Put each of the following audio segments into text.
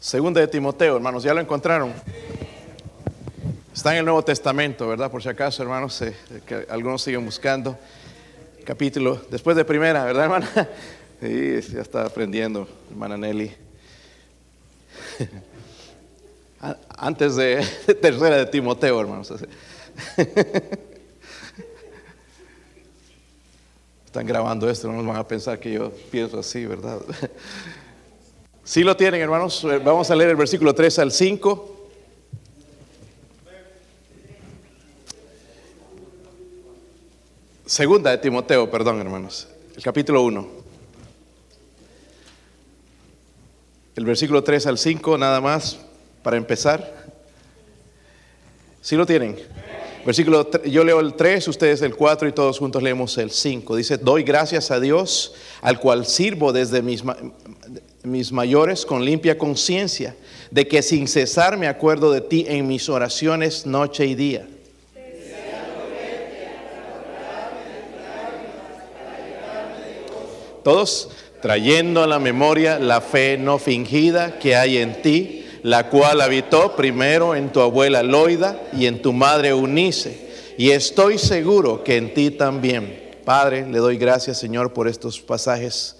Segunda de Timoteo, hermanos, ¿ya lo encontraron? Está en el Nuevo Testamento, ¿verdad? Por si acaso, hermanos, eh, que algunos siguen buscando. Capítulo, después de primera, ¿verdad, hermana? Sí, ya está aprendiendo, hermana Nelly. Antes de tercera de Timoteo, hermanos. Están grabando esto, no nos van a pensar que yo pienso así, ¿verdad? Si lo tienen, hermanos, vamos a leer el versículo 3 al 5. Segunda de Timoteo, perdón, hermanos. El capítulo 1. El versículo 3 al 5, nada más, para empezar. Si lo tienen? Versículo, yo leo el 3, ustedes el 4 y todos juntos leemos el 5. Dice, doy gracias a Dios, al cual sirvo desde mis, mis mayores con limpia conciencia, de que sin cesar me acuerdo de ti en mis oraciones noche y día. Todos trayendo a la memoria la fe no fingida que hay en ti, la cual habitó primero en tu abuela Loida y en tu madre Eunice, y estoy seguro que en ti también. Padre, le doy gracias, Señor, por estos pasajes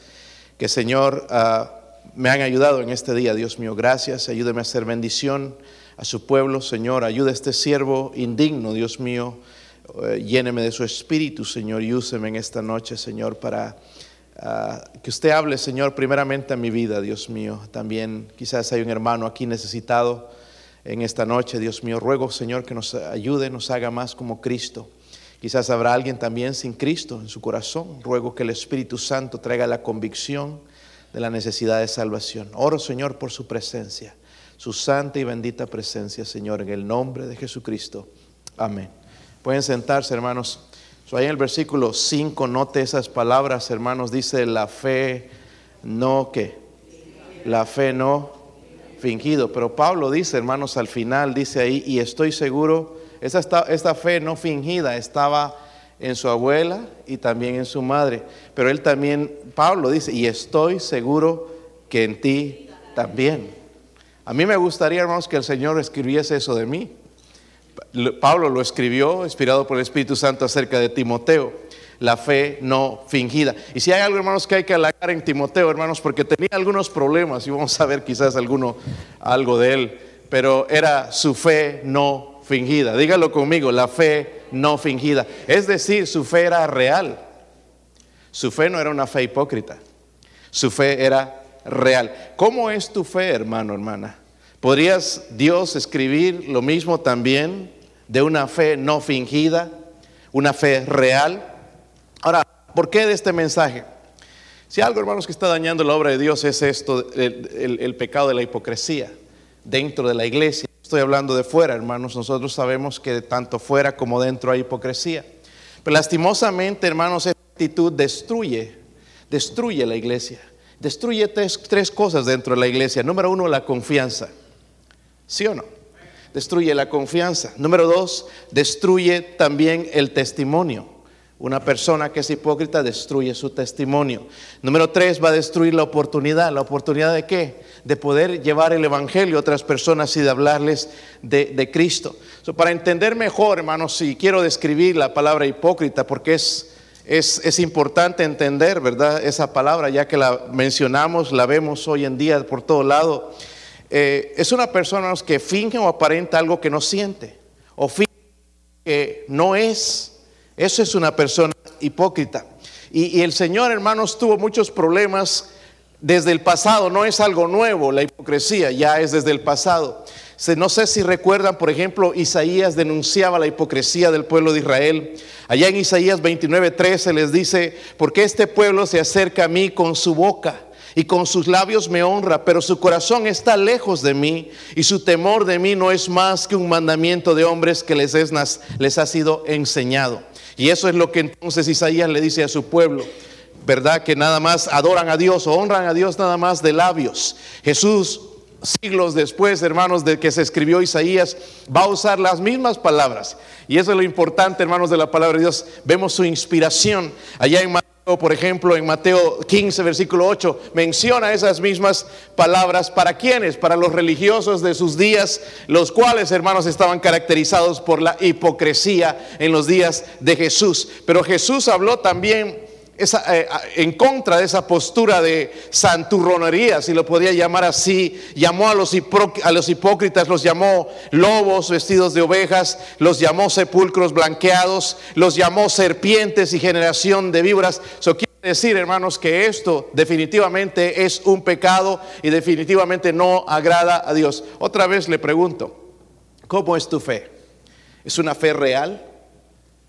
que, Señor, uh, me han ayudado en este día, Dios mío. Gracias, ayúdeme a hacer bendición a su pueblo, Señor. Ayuda a este siervo indigno, Dios mío. Eh, lléneme de su espíritu, Señor, y úseme en esta noche, Señor, para ah, que usted hable, Señor, primeramente a mi vida, Dios mío. También quizás hay un hermano aquí necesitado en esta noche, Dios mío. Ruego, Señor, que nos ayude, nos haga más como Cristo. Quizás habrá alguien también sin Cristo en su corazón. Ruego que el Espíritu Santo traiga la convicción de la necesidad de salvación. Oro, Señor, por su presencia, su santa y bendita presencia, Señor, en el nombre de Jesucristo. Amén. Pueden sentarse, hermanos. ahí en el versículo 5, note esas palabras, hermanos. Dice la fe no que, la fe no fingido. Pero Pablo dice, hermanos, al final, dice ahí, y estoy seguro, esta, esta fe no fingida estaba en su abuela y también en su madre. Pero él también, Pablo dice, y estoy seguro que en ti también. A mí me gustaría, hermanos, que el Señor escribiese eso de mí. Pablo lo escribió, inspirado por el Espíritu Santo, acerca de Timoteo, la fe no fingida. Y si hay algo, hermanos, que hay que halagar en Timoteo, hermanos, porque tenía algunos problemas, y vamos a ver quizás alguno, algo de él, pero era su fe no fingida. Dígalo conmigo, la fe no fingida. Es decir, su fe era real. Su fe no era una fe hipócrita. Su fe era real. ¿Cómo es tu fe, hermano, hermana? ¿Podrías Dios escribir lo mismo también de una fe no fingida, una fe real? Ahora, ¿por qué de este mensaje? Si algo, hermanos, que está dañando la obra de Dios es esto, el, el pecado de la hipocresía dentro de la iglesia. Estoy hablando de fuera, hermanos. Nosotros sabemos que tanto fuera como dentro hay hipocresía. Pero lastimosamente, hermanos, esta actitud destruye, destruye la iglesia. Destruye tres, tres cosas dentro de la iglesia. Número uno, la confianza. ¿Sí o no? Destruye la confianza. Número dos, destruye también el testimonio. Una persona que es hipócrita destruye su testimonio. Número tres, va a destruir la oportunidad. ¿La oportunidad de qué? De poder llevar el Evangelio a otras personas y de hablarles de, Cristo. para entender mejor, hermanos, si quiero describir la palabra hipócrita, porque es, es, importante entender, ¿verdad? Esa palabra, ya que la mencionamos, la vemos hoy en día por todo lado. Eh, es una persona que finge o aparenta algo que no siente, o finge que no es. Eso es una persona hipócrita. Y el Señor, hermanos, tuvo muchos problemas desde el pasado, no es algo nuevo, la hipocresía ya es desde el pasado. No sé si recuerdan, por ejemplo, Isaías denunciaba la hipocresía del pueblo de Israel. Allá en Isaías 29:13 les dice, porque este pueblo se acerca a mí con su boca y con sus labios me honra, pero su corazón está lejos de mí y su temor de mí no es más que un mandamiento de hombres que les, es, les ha sido enseñado. Y eso es lo que entonces Isaías le dice a su pueblo. ¿Verdad? Que nada más adoran a Dios o honran a Dios nada más de labios. Jesús, siglos después, hermanos, de que se escribió Isaías, va a usar las mismas palabras. Y eso es lo importante, hermanos, de la palabra de Dios. Vemos su inspiración allá en por ejemplo, en Mateo 15, versículo 8, menciona esas mismas palabras. ¿Para quiénes? Para los religiosos de sus días, los cuales, hermanos, estaban caracterizados por la hipocresía en los días de Jesús. Pero Jesús habló también eh, en contra de esa postura de santurronería, si lo podía llamar así, llamó a los, hipócritas, los llamó lobos vestidos de ovejas, los llamó sepulcros blanqueados, los llamó serpientes y generación de víboras. Eso quiere decir, hermanos, que esto definitivamente es un pecado y definitivamente no agrada a Dios. Otra vez le pregunto, ¿cómo es tu fe? ¿Es una fe real?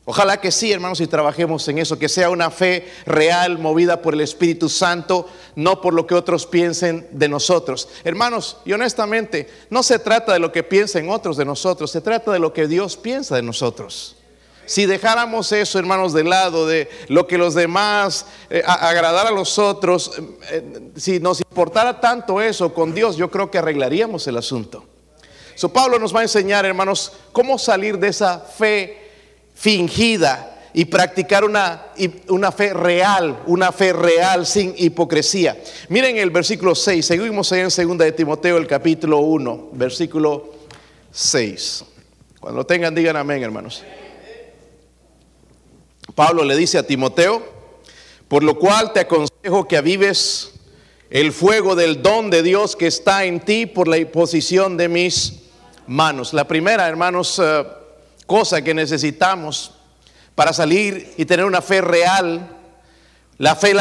Ojalá que sí, hermanos, y trabajemos en eso, que sea una fe real, movida por el Espíritu Santo, no por lo que otros piensen de nosotros. Hermanos, y honestamente, no se trata de lo que piensen otros de nosotros, se trata de lo que Dios piensa de nosotros. Si dejáramos eso, hermanos, de lado, de lo que los demás, eh, agradar a los otros, eh, eh, si nos importara tanto eso con Dios, yo creo que arreglaríamos el asunto. So, Pablo nos va a enseñar, hermanos, cómo salir de esa fe fingida y practicar una, una, fe real, una fe real sin hipocresía. Miren el versículo 6, seguimos ahí en 2 de Timoteo, el capítulo 1, versículo 6. Cuando lo tengan, digan amén, hermanos. Pablo le dice a Timoteo, por lo cual te aconsejo que avives el fuego del don de Dios que está en ti por la imposición de mis manos. La primera, hermanos, eh, cosa que necesitamos para salir y tener una fe real, la fe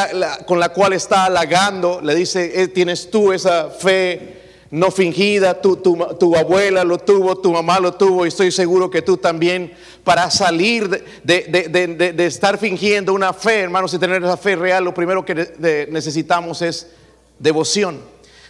con la cual está halagando, le dice, eh, tienes tú esa fe no fingida, tu, tu, abuela lo tuvo, tu mamá lo tuvo, y estoy seguro que tú también, para salir de, de estar fingiendo una fe, hermanos, y tener esa fe real, lo primero que necesitamos es devoción.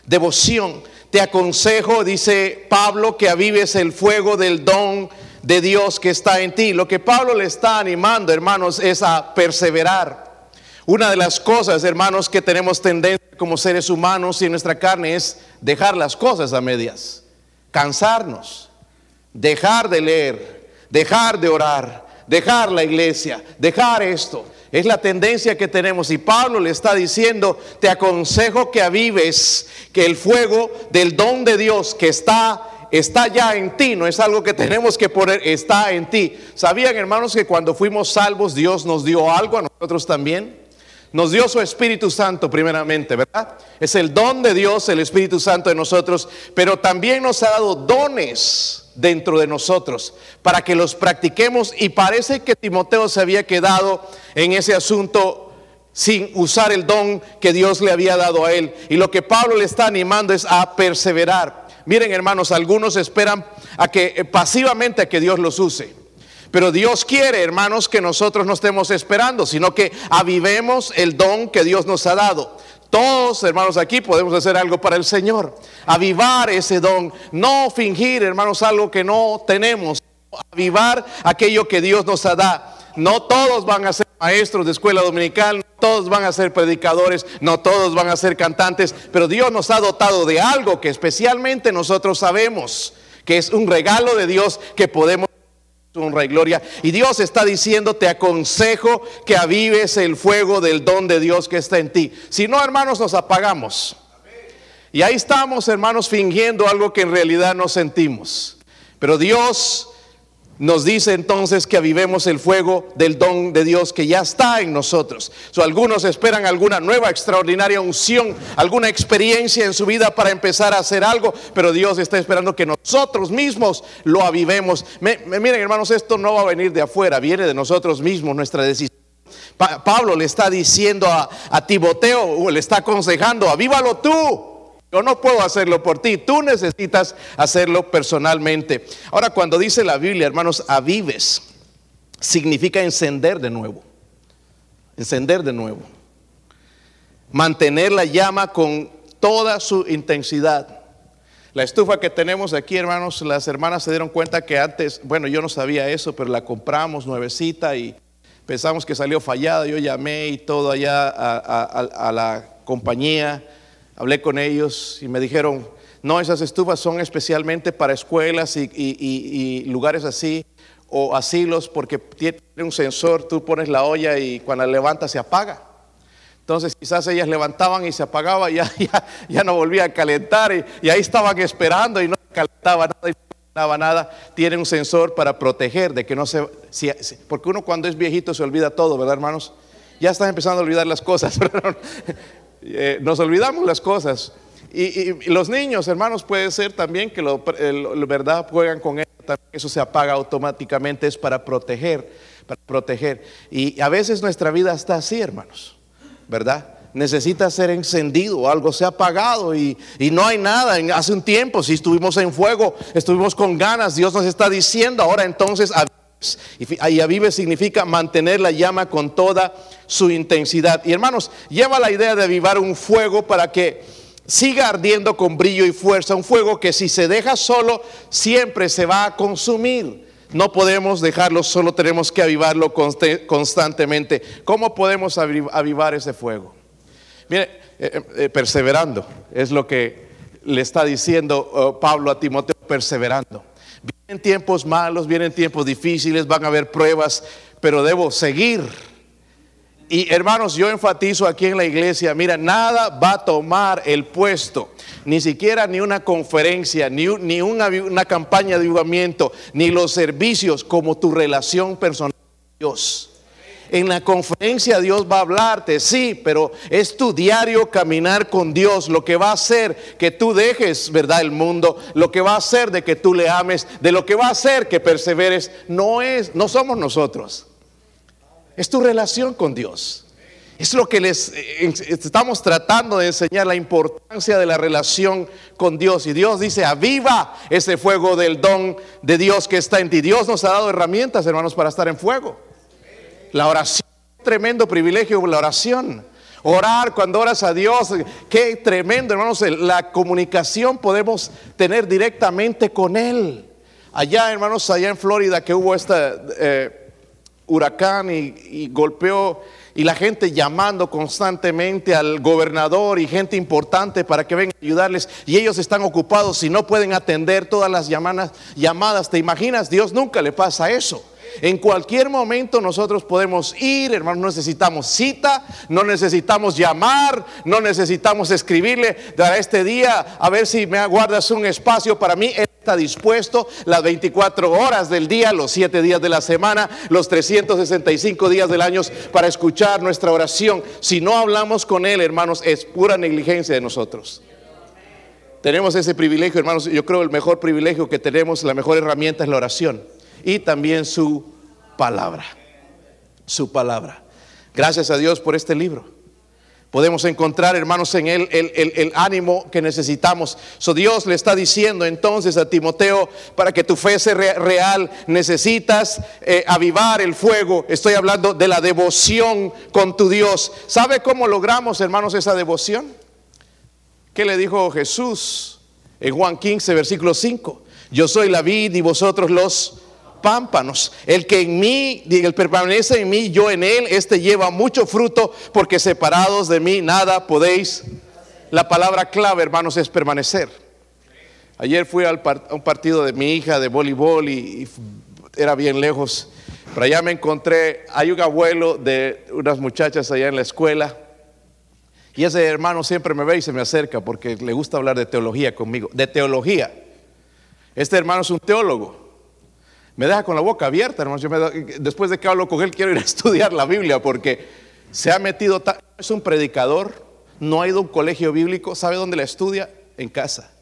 Devoción. Te aconsejo, dice Pablo, que avives el fuego del don de Dios que está en ti. Lo que Pablo le está animando, hermanos, es a perseverar. Una de las cosas, hermanos, que tenemos tendencia como seres humanos y en nuestra carne es dejar las cosas a medias, cansarnos, dejar de leer, dejar de orar, dejar la iglesia, dejar esto. Es la tendencia que tenemos y Pablo le está diciendo, te aconsejo que avives que el fuego del don de Dios que está está ya en ti, no es algo que tenemos que poner, está en ti. ¿Sabían hermanos que cuando fuimos salvos Dios nos dio algo a nosotros también? Nos dio su Espíritu Santo primeramente, ¿verdad? Es el don de Dios, el Espíritu Santo de nosotros, pero también nos ha dado dones dentro de nosotros para que los practiquemos y parece que Timoteo se había quedado en ese asunto sin usar el don que Dios le había dado a él. Y lo que Pablo le está animando es a perseverar. Miren hermanos, algunos esperan a que eh, pasivamente a que Dios los use. Pero Dios quiere, hermanos, que nosotros no estemos esperando, sino que avivemos el don que Dios nos ha dado. Todos, hermanos, aquí podemos hacer algo para el Señor. Avivar ese don. No fingir, hermanos, algo que no tenemos. Avivar aquello que Dios nos ha dado. No todos van a ser maestros de escuela dominical, no todos van a ser predicadores, no todos van a ser cantantes, pero Dios nos ha dotado de algo que especialmente nosotros sabemos que es un regalo de Dios que podemos honra y gloria. Y Dios está diciendo, te aconsejo que avives el fuego del don de Dios que está en ti. Si no, hermanos, nos apagamos. Y ahí estamos, hermanos, fingiendo algo que en realidad no sentimos. Pero Dios nos dice entonces que avivemos el fuego del don de Dios que ya está en nosotros. algunos esperan alguna nueva extraordinaria unción, alguna experiencia en su vida para empezar a hacer algo, pero Dios está esperando que nosotros mismos lo avivemos. miren hermanos, esto no va a venir de afuera, viene de nosotros mismos, nuestra decisión. Pablo le está diciendo a, a Timoteo, le está aconsejando, avívalo tú. Yo no puedo hacerlo por ti, tú necesitas hacerlo personalmente. Ahora, cuando dice la Biblia, hermanos, avives, significa encender de nuevo. Encender de nuevo. Mantener la llama con toda su intensidad. La estufa que tenemos aquí, hermanos, las hermanas se dieron cuenta que antes, bueno, yo no sabía eso, pero la compramos nuevecita y pensamos que salió fallada. Yo llamé y todo allá a la compañía hablé con ellos y me dijeron, no, esas estufas son especialmente para escuelas y, lugares así o asilos porque tiene un sensor, tú pones la olla y cuando la levantas se apaga. Entonces quizás ellas levantaban y se apagaba y ya, ya, no volvía a calentar y, ahí estaban esperando y no calentaba nada y nada. Tiene un sensor para proteger de que no se... porque uno cuando es viejito se olvida todo, ¿verdad hermanos? Ya están empezando a olvidar las cosas. Eh, nos olvidamos las cosas. Y, los niños, hermanos, puede ser también que lo, verdad juegan con eso, eso se apaga automáticamente, es para proteger, para proteger. Y a veces nuestra vida está así, hermanos. ¿verdad? Necesita ser encendido, algo se ha apagado y, no hay nada. Hace un tiempo, si estuvimos en fuego, estuvimos con ganas, Dios nos está diciendo ahora entonces. Y avive significa mantener la llama con toda su intensidad. Y hermanos, lleva la idea de avivar un fuego para que siga ardiendo con brillo y fuerza, un fuego que si se deja solo siempre se va a consumir. No podemos dejarlo, solo tenemos que avivarlo constantemente. ¿Cómo podemos avivar ese fuego? Mire, eh, eh, eh, perseverando, es lo que le está diciendo oh, Pablo a Timoteo, perseverando. Vienen tiempos malos, vienen tiempos difíciles, van a haber pruebas, pero debo seguir. Y hermanos, yo enfatizo aquí en la iglesia, mira, nada va a tomar el puesto ni siquiera ni una conferencia, ni, ni una, una campaña de ayudamiento, ni los servicios como tu relación personal con Dios. En la conferencia Dios va a hablarte, sí, pero es tu diario caminar con Dios lo que va a hacer que tú dejes, ¿verdad? El mundo, lo que va a hacer de que tú le ames, de lo que va a hacer que perseveres, no es, no somos nosotros. Es tu relación con Dios. Es lo que les eh, estamos tratando de enseñar, la importancia de la relación con Dios. Y Dios dice, aviva ese fuego del don de Dios que está en ti. Dios nos ha dado herramientas, hermanos, para estar en fuego. La oración, tremendo privilegio, la oración. Orar cuando oras a Dios, qué tremendo, hermanos, la comunicación podemos tener directamente con Él. Allá, hermanos, allá en Florida que hubo este huracán y golpeó y la gente llamando constantemente al gobernador y gente importante para que vengan a ayudarles y ellos están ocupados y no pueden atender todas las llamadas, llamadas. ¿Te imaginas? Dios nunca le pasa eso. En cualquier momento nosotros podemos ir, hermanos, no necesitamos cita, no necesitamos llamar, no necesitamos escribirle a este día a ver si me aguardas un espacio para mí. Él está dispuesto las 24 horas del día, los 7 días de la semana, los 365 días del año para escuchar nuestra oración. Si no hablamos con Él, hermanos, es pura negligencia de nosotros. Tenemos ese privilegio, hermanos. Yo creo el mejor privilegio que tenemos, la mejor herramienta es la oración y también su palabra. Su palabra. Gracias a Dios por este libro. Podemos encontrar, hermanos, en él el, ánimo que necesitamos. So Dios le está diciendo entonces a Timoteo, para que tu fe sea real, necesitas eh, avivar el fuego. Estoy hablando de la devoción con tu Dios. ¿Sabe cómo logramos, hermanos, esa devoción? ¿Qué le dijo Jesús en Juan 15, versículo 5? Yo soy la vid y vosotros los pámpanos. El que en mí, el permanece en mí, yo en él, este lleva mucho fruto, porque separados de mí nada podéis. La palabra clave, hermanos, es permanecer. Ayer fui al a un partido de mi hija de voleibol y, era bien lejos. Pero allá me encontré, hay un abuelo de unas muchachas allá en la escuela. Y ese hermano siempre me ve y se me acerca porque le gusta hablar de teología conmigo. De teología. Este hermano es un teólogo me deja con la boca abierta, hermanos. después de que hablo con él, quiero ir a estudiar la Biblia porque se ha metido, es un predicador, no ha ido a un colegio bíblico, ¿sabe dónde la estudia? En casa.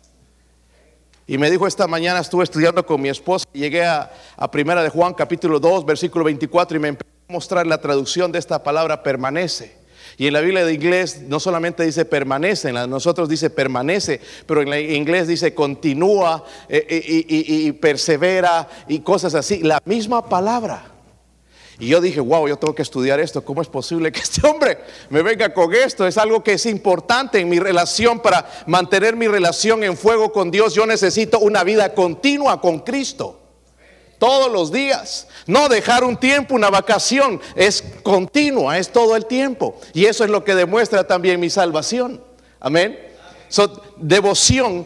Y me dijo esta mañana, estuve estudiando con mi esposa, llegué a, a Primera de Juan, capítulo 2, versículo 24, y me empezó a mostrar la traducción de esta palabra permanece. Y en la Biblia de inglés no solamente dice permanece, en la de nosotros dice permanece, pero en la inglés dice continúa eh, eh, y, persevera y cosas así. La misma palabra. Y yo dije, wow, yo tengo que estudiar esto. ¿Cómo es posible que este hombre me venga con esto? Es algo que es importante en mi relación para mantener mi relación en fuego con Dios. Yo necesito una vida continua con Cristo todos los días. No dejar un tiempo, una vacación, es continua, es todo el tiempo. Y eso es lo que demuestra también mi salvación. Amén. So, devoción,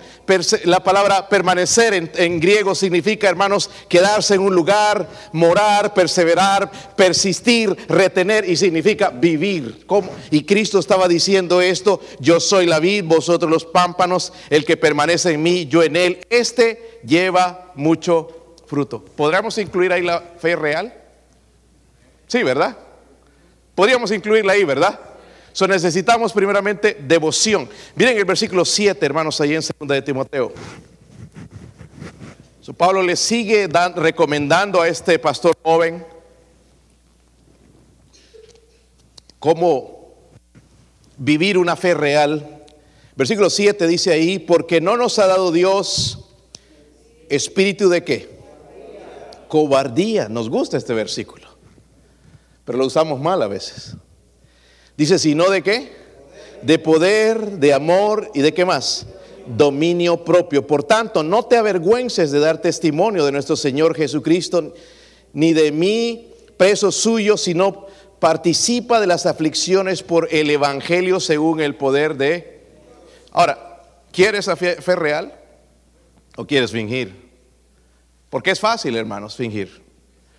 la palabra permanecer en, griego significa, hermanos, quedarse en un lugar, morar, perseverar, persistir, retener y significa vivir. Y Cristo estaba diciendo esto, yo soy la vid, vosotros los pámpanos, el que permanece en mí, yo en él. Este lleva mucho fruto. ¿Podríamos incluir ahí la fe real? Sí, ¿verdad? Podríamos incluirla ahí, ¿verdad? So necesitamos primeramente devoción. Miren el versículo 7, hermanos, ahí en 2 de Timoteo. So Pablo le sigue recomendando a este pastor joven cómo vivir una fe real. Versículo 7 dice ahí, porque no nos ha dado Dios espíritu de qué? Cobardía. Nos gusta este versículo, pero lo usamos mal a veces. Dice, sino de qué? De poder, de amor y de qué más? Dominio propio. Por tanto, no te avergüences de dar testimonio de nuestro Señor Jesucristo, ni de mí, preso suyo, sino participa de las aflicciones por el Evangelio según el poder de... Ahora, ¿quieres fe, fe real o quieres fingir? Porque es fácil, hermanos, fingir.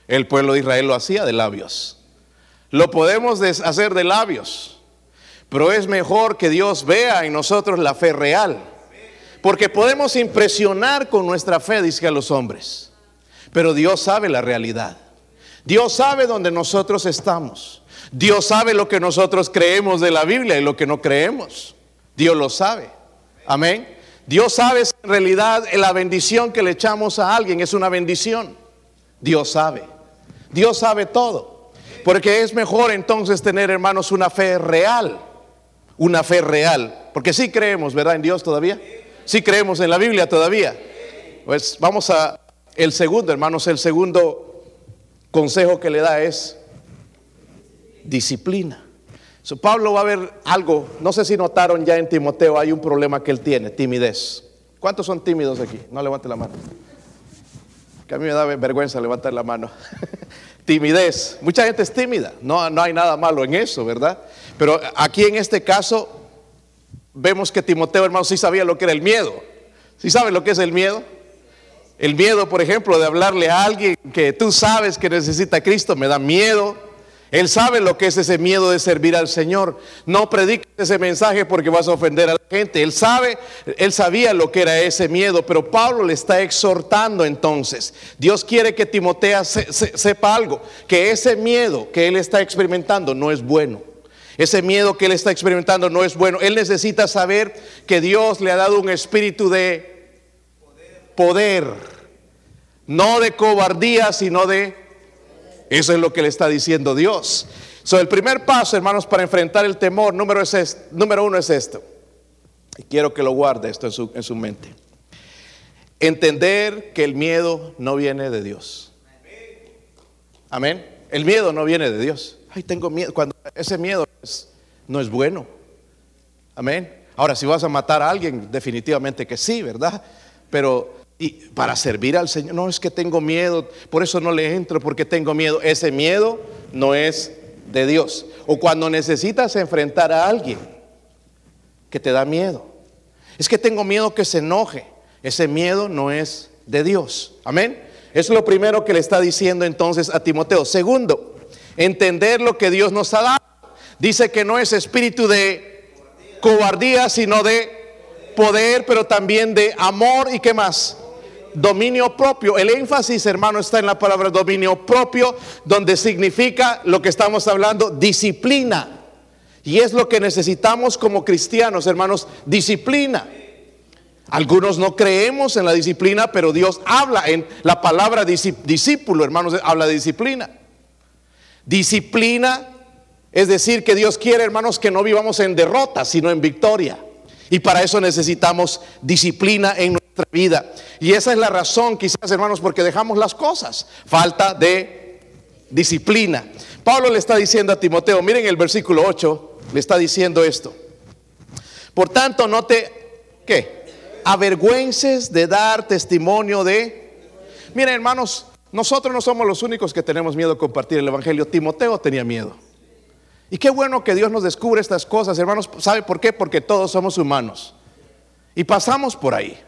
El pueblo de Israel lo hacía de labios. Lo podemos hacer de labios, pero es mejor que Dios vea en nosotros la fe real. Porque podemos impresionar con nuestra fe, dice a los hombres. Pero Dios sabe la realidad. Dios sabe dónde nosotros estamos. Dios sabe lo que nosotros creemos de la Biblia y lo que no creemos. Dios lo sabe. Amén. Dios sabe si en realidad la bendición que le echamos a alguien es una bendición. Dios sabe. Dios sabe todo. Porque es mejor entonces tener, hermanos, una fe real. Una fe real. Porque sí creemos, ¿verdad? En Dios todavía. Sí creemos en la Biblia todavía. Pues vamos a el segundo, hermanos, el segundo consejo que le da es disciplina. So, Pablo va a ver algo, no sé si notaron ya en Timoteo, hay un problema que él tiene, timidez. ¿Cuántos son tímidos aquí? No levante la mano. Que a mí me da vergüenza levantar la mano. Timidez. Mucha gente es tímida. No, no hay nada malo en eso, ¿verdad? Pero aquí en este caso vemos que Timoteo, hermano, sí sabía lo que era el miedo. ¿Sí sabe lo que es el miedo? El miedo, por ejemplo, de hablarle a alguien que tú sabes que necesita a Cristo, me da miedo. Él sabe lo que es ese miedo de servir al Señor. No prediques ese mensaje porque vas a ofender a la gente. Él sabe, él sabía lo que era ese miedo, pero Pablo le está exhortando entonces. Dios quiere que Timoteo sepa algo, que ese miedo que él está experimentando no es bueno. Ese miedo que él está experimentando no es bueno. Él necesita saber que Dios le ha dado un espíritu de poder, no de cobardía, sino de eso es lo que le está diciendo Dios. So, el primer paso, hermanos, para enfrentar el temor, número, es número uno es esto. Y quiero que lo guarde esto en su, en su mente. Entender que el miedo no viene de Dios. Amén. El miedo no viene de Dios. Ay, tengo miedo. Cuando ese miedo no es bueno. Amén. Ahora, si vas a matar a alguien, definitivamente que sí, ¿verdad? Pero y para servir al Señor, no es que tengo miedo, por eso no le entro porque tengo miedo. Ese miedo no es de Dios. O cuando necesitas enfrentar a alguien que te da miedo. Es que tengo miedo que se enoje. Ese miedo no es de Dios. Amén. Es lo primero que le está diciendo entonces a Timoteo. Segundo, entender lo que Dios nos ha dado. Dice que no es espíritu de cobardía, sino de poder, pero también de amor y qué más dominio propio. El énfasis, hermano, está en la palabra dominio propio, donde significa lo que estamos hablando, disciplina. Y es lo que necesitamos como cristianos, hermanos, disciplina. Algunos no creemos en la disciplina, pero Dios habla en la palabra discípulo, hermanos, habla de disciplina. Disciplina es decir que Dios quiere, hermanos, que no vivamos en derrota, sino en victoria. Y para eso necesitamos disciplina en vida. Y esa es la razón, quizás, hermanos, porque dejamos las cosas. Falta de disciplina. Pablo le está diciendo a Timoteo, miren el versículo 8, le está diciendo esto. Por tanto, no te, ¿qué? Avergüences de dar testimonio de... Miren, hermanos, nosotros no somos los únicos que tenemos miedo de compartir el Evangelio. Timoteo tenía miedo. Y qué bueno que Dios nos descubre estas cosas, hermanos. ¿Sabe por qué? Porque todos somos humanos. Y pasamos por ahí.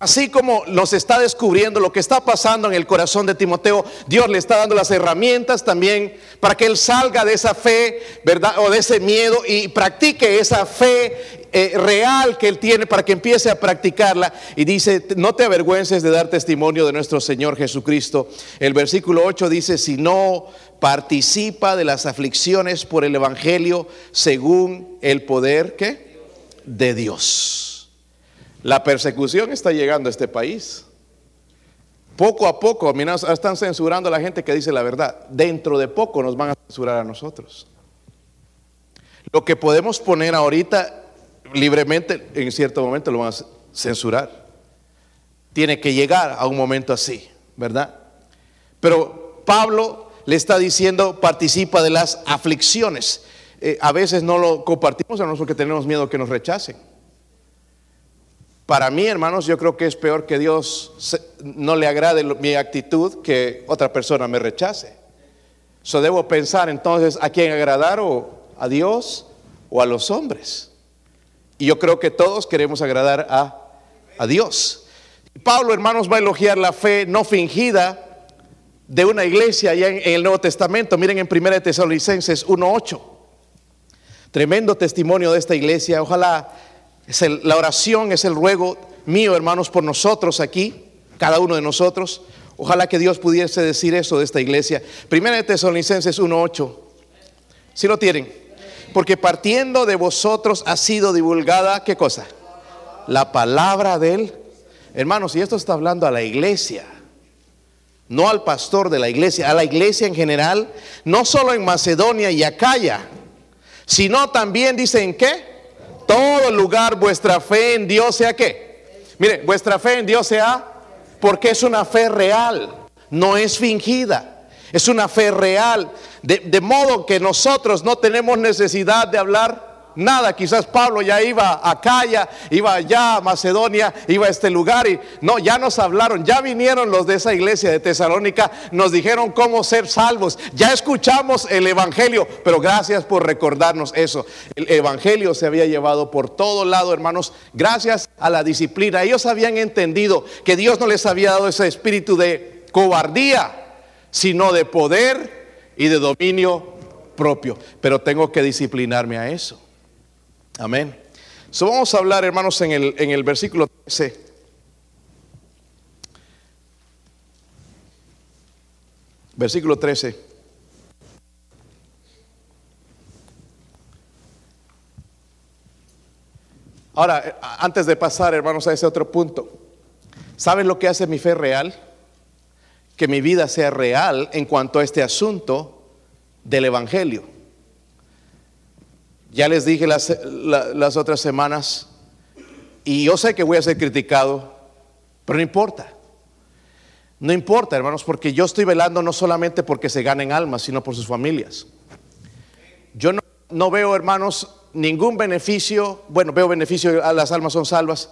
Así como nos está descubriendo lo que está pasando en el corazón de Timoteo, Dios le está dando las herramientas también para que él salga de esa fe, ¿verdad? O de ese miedo y practique esa fe eh, real que él tiene para que empiece a practicarla. Y dice, no te avergüences de dar testimonio de nuestro Señor Jesucristo. El versículo 8 dice, si no participa de las aflicciones por el Evangelio según el poder ¿qué? de Dios. La persecución está llegando a este país. Poco a poco, mira, están censurando a la gente que dice la verdad. Dentro de poco nos van a censurar a nosotros. Lo que podemos poner ahorita libremente, en cierto momento lo van a censurar. Tiene que llegar a un momento así, ¿verdad? Pero Pablo le está diciendo, participa de las aflicciones. Eh, a veces no lo compartimos a nosotros porque tenemos miedo que nos rechacen. Para mí, hermanos, yo creo que es peor que Dios no le agrade mi actitud que otra persona me rechace. So debo pensar entonces a quién agradar o a Dios o a los hombres. Y yo creo que todos queremos agradar a, a Dios. Pablo, hermanos, va a elogiar la fe no fingida de una iglesia allá en, el Nuevo Testamento. Miren en 1 Tesalonicenses 1.8. Tremendo testimonio de esta iglesia. Ojalá es la oración, es el ruego mío, hermanos, por nosotros aquí, cada uno de nosotros. Ojalá que Dios pudiese decir eso de esta iglesia. Primera de Tesalonicenses 1.8. Si lo tienen. Porque partiendo de vosotros ha sido divulgada, ¿qué cosa? La palabra de él. Hermanos, y esto está hablando a la iglesia. No al pastor de la iglesia, a la iglesia en general. No solo en Macedonia y Acaya. Sino también, dicen, ¿qué? Todo lugar vuestra fe en Dios sea qué. Mire, vuestra fe en Dios sea porque es una fe real, no es fingida. Es una fe real, de, de modo que nosotros no tenemos necesidad de hablar nada. Quizás Pablo ya iba a Calla, iba allá a Macedonia, iba a este lugar y no, ya nos hablaron, ya vinieron los de esa iglesia de Tesalónica, nos dijeron cómo ser salvos. Ya escuchamos el Evangelio, pero gracias por recordarnos eso. El Evangelio se había llevado por todo lado, hermanos, gracias a la disciplina. Ellos habían entendido que Dios no les había dado ese espíritu de cobardía, sino de poder y de dominio propio. Pero tengo que disciplinarme a eso. Amén. So vamos a hablar, hermanos, en el, en el versículo 13. Versículo 13. Ahora, eh, antes de pasar, hermanos, a ese otro punto, ¿saben lo que hace mi fe real? Que mi vida sea real en cuanto a este asunto del Evangelio. Ya les dije las, otras semanas, y yo sé que voy a ser criticado, pero no importa. No importa, hermanos, porque yo estoy velando no solamente porque se ganen almas, sino por sus familias. Yo no, veo, hermanos, ningún beneficio, bueno, veo beneficio, a las almas son salvas,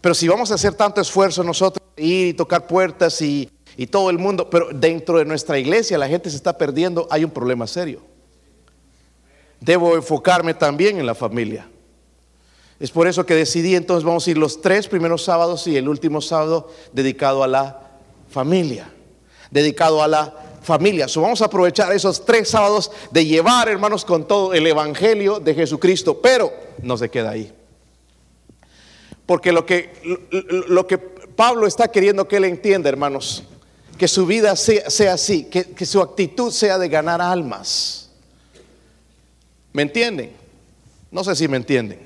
pero si vamos a hacer tanto esfuerzo nosotros, ir y tocar puertas y todo el mundo, pero dentro de nuestra iglesia la gente se está perdiendo, hay un problema serio debo enfocarme también en la familia. Es por eso que decidí entonces vamos a ir los tres primeros sábados y el último sábado dedicado a la familia. Dedicado a la familia. vamos a aprovechar esos tres sábados de llevar, hermanos, con todo el Evangelio de Jesucristo. Pero no se queda ahí. Porque lo que, lo, que Pablo está queriendo que él entienda, hermanos, que su vida sea, así, que, que su actitud sea de ganar almas ¿Me entienden? No sé si me entienden.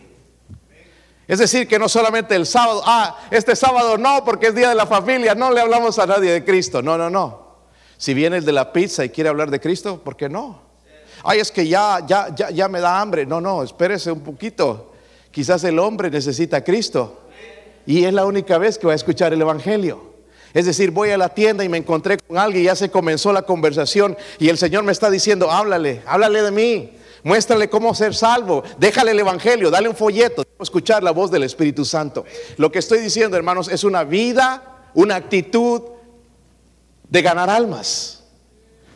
Es decir, que no solamente el sábado, ah, este sábado no, porque es día de la familia, no le hablamos a nadie de Cristo. No, no, no. Si viene el de la pizza y quiere hablar de Cristo, ¿por qué no? Ay, es que ya, ya, ya, ya me da hambre. No, no, espérese un poquito. Quizás el hombre necesita a Cristo. Y es la única vez que va a escuchar el Evangelio. Es decir, voy a la tienda y me encontré con alguien y ya se comenzó la conversación y el Señor me está diciendo, háblale, háblale de mí. Muéstrale cómo ser salvo. Déjale el Evangelio, dale un folleto. Escuchar la voz del Espíritu Santo. Lo que estoy diciendo, hermanos, es una vida, una actitud de ganar almas.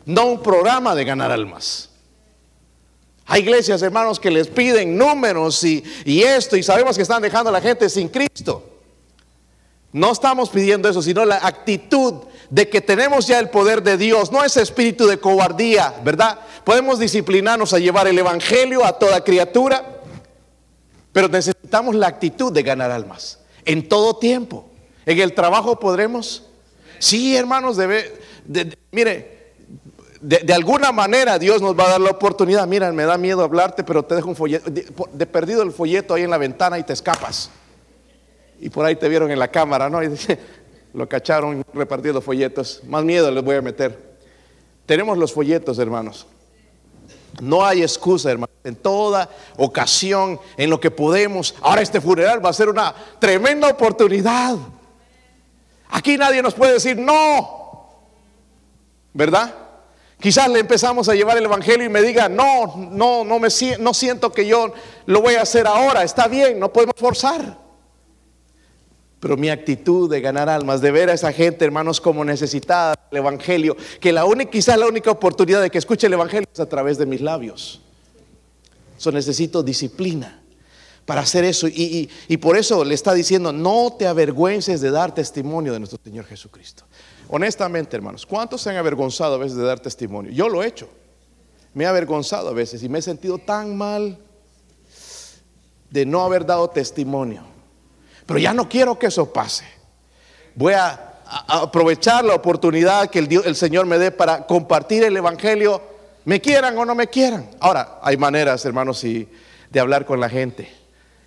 No un programa de ganar almas. Hay iglesias, hermanos, que les piden números y, y esto, y sabemos que están dejando a la gente sin Cristo. No estamos pidiendo eso, sino la actitud de que tenemos ya el poder de Dios, no ese espíritu de cobardía, ¿verdad? Podemos disciplinarnos a llevar el Evangelio a toda criatura, pero necesitamos la actitud de ganar almas en todo tiempo. En el trabajo podremos. Sí, hermanos, debe, mire, de, alguna manera Dios nos va a dar la oportunidad. Mira, me da miedo hablarte, pero te dejo un folleto, de, perdido el folleto ahí en la ventana y te escapas. Y por ahí te vieron en la cámara, ¿no? Y lo cacharon repartiendo folletos. Más miedo les voy a meter. Tenemos los folletos, hermanos. No hay excusa, hermano. En toda ocasión, en lo que podemos. Ahora este funeral va a ser una tremenda oportunidad. Aquí nadie nos puede decir no. ¿Verdad? Quizás le empezamos a llevar el evangelio y me diga, "No, no, no me no siento que yo lo voy a hacer ahora." Está bien, no podemos forzar. Pero mi actitud de ganar almas, de ver a esa gente, hermanos, como necesitada del Evangelio, que la única, quizás la única oportunidad de que escuche el Evangelio es a través de mis labios. Eso necesito disciplina para hacer eso. Y, y, por eso le está diciendo, no te avergüences de dar testimonio de nuestro Señor Jesucristo. Honestamente, hermanos, ¿cuántos se han avergonzado a veces de dar testimonio? Yo lo he hecho. Me he avergonzado a veces y me he sentido tan mal de no haber dado testimonio. Pero ya no quiero que eso pase. Voy a, aprovechar la oportunidad que el, el Señor me dé para compartir el Evangelio, me quieran o no me quieran. Ahora, hay maneras, hermanos, y, de hablar con la gente.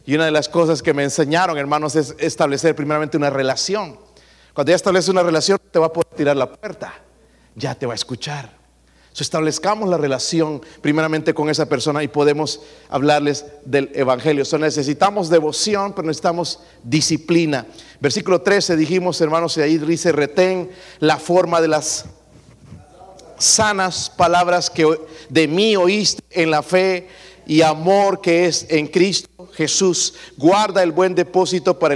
Y una de las cosas que me enseñaron, hermanos, es establecer primeramente una relación. Cuando ya estableces una relación, te va a poder tirar la puerta. Ya te va a escuchar establezcamos la relación primeramente con esa persona y podemos hablarles del Evangelio. So, necesitamos devoción, pero necesitamos disciplina. Versículo 13 dijimos, hermanos, y ahí dice, retén la forma de las sanas palabras que de mí oíste en la fe y amor que es en Cristo Jesús. Guarda el buen depósito por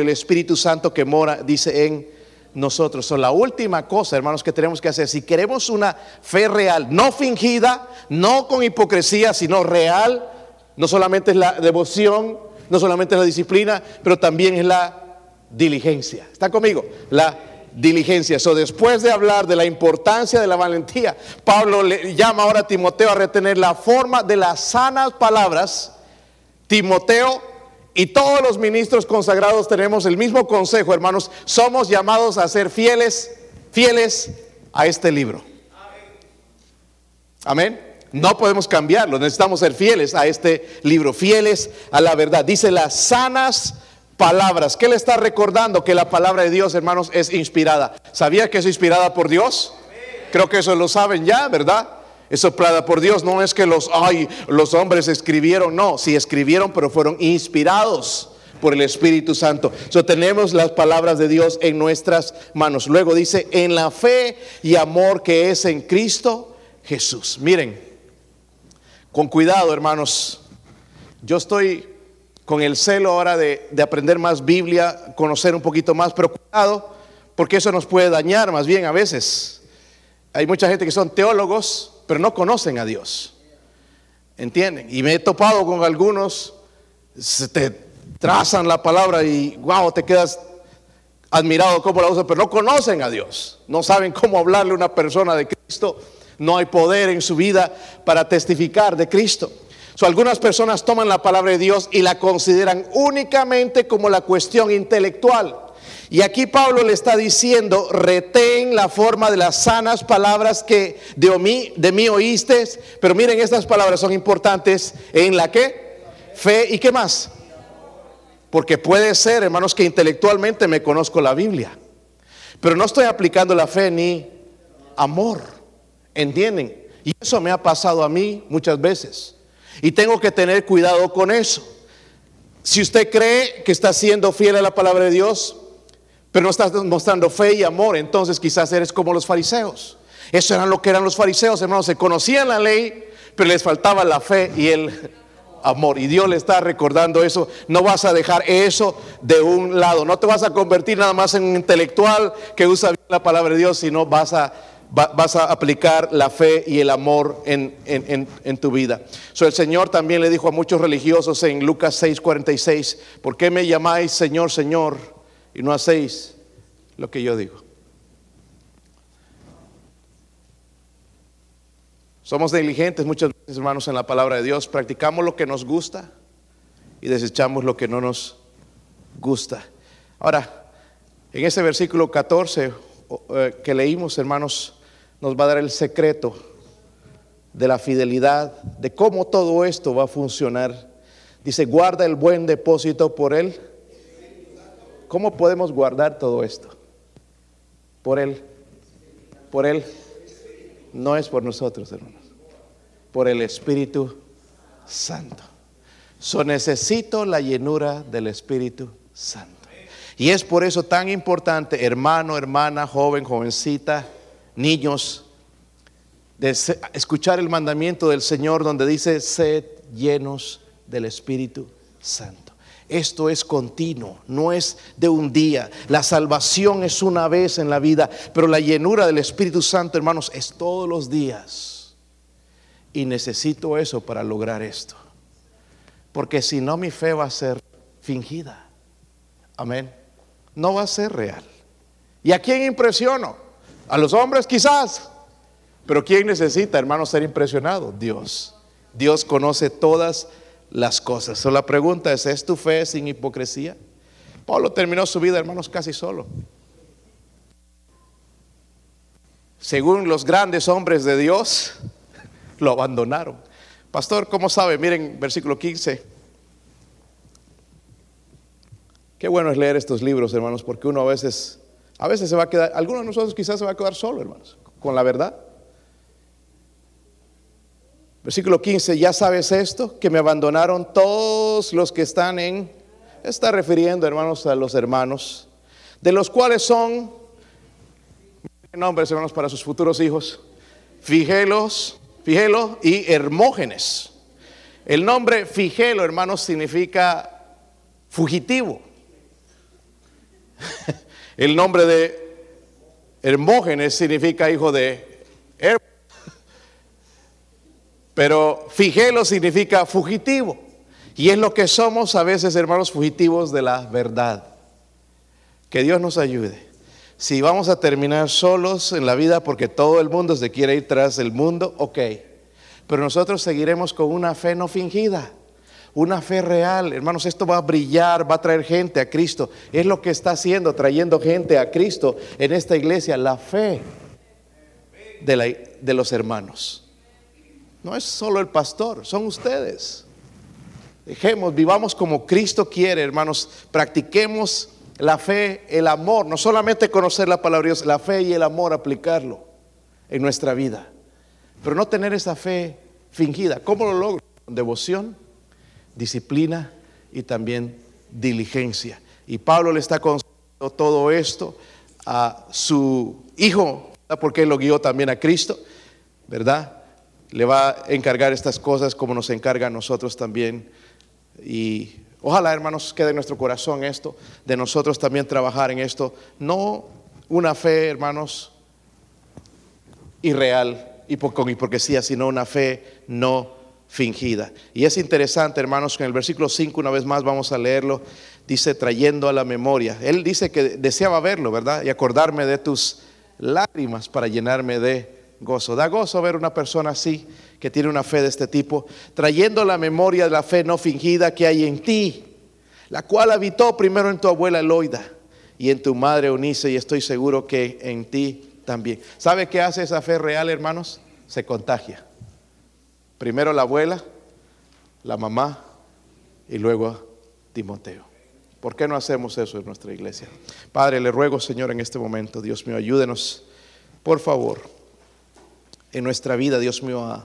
el Espíritu Santo que mora, dice en nosotros. son la última cosa, hermanos, que tenemos que hacer, si queremos una fe real, no fingida, no con hipocresía, sino real, no solamente es la devoción, no solamente es la disciplina, pero también es la diligencia. ¿Está conmigo? La diligencia. So, después de hablar de la importancia de la valentía, Pablo le llama ahora a Timoteo a retener la forma de las sanas palabras. Timoteo y todos los ministros consagrados tenemos el mismo consejo, hermanos. Somos llamados a ser fieles, fieles a este libro. Amén. No podemos cambiarlo, necesitamos ser fieles a este libro, fieles a la verdad. Dice las sanas palabras. ¿Qué le está recordando? Que la palabra de Dios, hermanos, es inspirada. ¿Sabía que es inspirada por Dios? Creo que eso lo saben ya, ¿verdad? Es soplada por Dios. No es que los, ay, los hombres escribieron, no, sí escribieron, pero fueron inspirados por el Espíritu Santo. So, tenemos las palabras de Dios en nuestras manos. Luego dice, en la fe y amor que es en Cristo Jesús. Miren, con cuidado, hermanos. Yo estoy con el celo ahora de, de aprender más Biblia, conocer un poquito más, pero cuidado, porque eso nos puede dañar más bien a veces. Hay mucha gente que son teólogos, pero no conocen a Dios. ¿Entienden? Y me he topado con algunos, se te trazan la palabra y wow, te quedas admirado cómo la usan, pero no conocen a Dios. No saben cómo hablarle a una persona de Cristo. No hay poder en su vida para testificar de Cristo. So, algunas personas toman la palabra de Dios y la consideran únicamente como la cuestión intelectual. Y aquí Pablo le está diciendo, retén la forma de las sanas palabras que de mí, de oíste. Pero miren, estas palabras son importantes en la que fe y qué más. Porque puede ser, hermanos, que intelectualmente me conozco la Biblia. Pero no estoy aplicando la fe ni amor. ¿Entienden? Y eso me ha pasado a mí muchas veces. Y tengo que tener cuidado con eso. Si usted cree que está siendo fiel a la palabra de Dios, pero no estás mostrando fe y amor, entonces quizás eres como los fariseos. Eso era lo que eran los fariseos, hermanos, se conocían la ley, pero les faltaba la fe y el amor. Y Dios le está recordando eso. No vas a dejar eso de un lado. No te vas a convertir nada más en un intelectual que usa bien la palabra de Dios, sino vas a vas a aplicar la fe y el amor en, tu vida. So, el Señor también le dijo a muchos religiosos en Lucas 6:46, ¿por qué me llamáis Señor, Señor y no hacéis lo que yo digo? Somos negligentes muchas veces, hermanos, en la palabra de Dios. Practicamos lo que nos gusta y desechamos lo que no nos gusta. Ahora, en ese versículo 14 eh, que leímos, hermanos, nos va a dar el secreto de la fidelidad, de cómo todo esto va a funcionar. Dice, guarda el buen depósito por él. ¿Cómo podemos guardar todo esto? Por él. Por él. No es por nosotros, hermanos por el Espíritu Santo. So necesito la llenura del Espíritu Santo. Y es por eso tan importante, hermano, hermana, joven, jovencita, niños, escuchar el mandamiento del Señor donde dice, sed llenos del Espíritu Santo. Esto es continuo, no es de un día. La salvación es una vez en la vida, pero la llenura del Espíritu Santo, hermanos, es todos los días. Y necesito eso para lograr esto. Porque si no, mi fe va a ser fingida. Amén. No va a ser real. ¿Y a quién impresiono? A los hombres quizás. Pero ¿quién necesita, hermano, ser impresionado? Dios. Dios conoce todas las cosas. So, la pregunta es, ¿es tu fe sin hipocresía? Pablo terminó su vida, hermanos, casi solo. Según los grandes hombres de Dios, lo abandonaron. Pastor, ¿cómo sabe? Miren, versículo 15. Qué bueno es leer estos libros, hermanos, porque uno a veces, a veces se va a quedar, algunos de nosotros quizás se va a quedar solo, hermanos, con la verdad. Versículo 15, ya sabes esto, que me abandonaron todos los que están en, está refiriendo, hermanos, a los hermanos, de los cuales son, nombres, hermanos, para sus futuros hijos, Figelos, Figelo y Hermógenes. El nombre Figelo, hermanos, significa fugitivo. El nombre de Hermógenes significa hijo de Pero Figelo significa fugitivo. Y es lo que somos a veces, hermanos, fugitivos de la verdad. Que Dios nos ayude si vamos a terminar solos en la vida porque todo el mundo se quiere ir tras el mundo, ok. Pero nosotros seguiremos con una fe no fingida, una fe real. Hermanos, esto va a brillar, va a traer gente a Cristo. Es lo que está haciendo, trayendo gente a Cristo en esta iglesia, la fe de, de los hermanos. No es solo el pastor, son ustedes. Dejemos, vivamos como Cristo quiere, hermanos. Practiquemos la fe, el amor, no solamente conocer la palabra de Dios, la fe y el amor aplicarlo en nuestra vida. Pero no tener esa fe fingida. ¿Cómo lo logro? Devoción, disciplina y también diligencia. Y Pablo le está concediendo todo esto a su hijo, porque él lo guió también a Cristo, ¿verdad? Le va a encargar estas cosas como nos encarga a nosotros también. Y Ojalá, hermanos, quede en nuestro corazón esto, de nosotros también trabajar en esto. No una fe, hermanos, irreal y con hipocresía, sino una fe no fingida. Y es interesante, hermanos, que en el versículo 5, una vez más vamos a leerlo, dice, trayendo a la memoria. Él dice que deseaba verlo, ¿verdad? Y acordarme de tus lágrimas para llenarme de gozo. Da gozo ver una persona así que tiene una fe de este tipo, trayendo la memoria de la fe no fingida que hay en ti, la cual habitó primero en tu abuela Eloida y en tu madre Eunice, y estoy seguro que en ti también. ¿Sabe qué hace esa fe real, hermanos? Se contagia. Primero la abuela, la mamá y luego Timoteo. ¿Por qué no hacemos eso en nuestra iglesia? Padre, le ruego, Señor, en este momento, Dios mío, ayúdenos, por favor, en nuestra vida, Dios mío,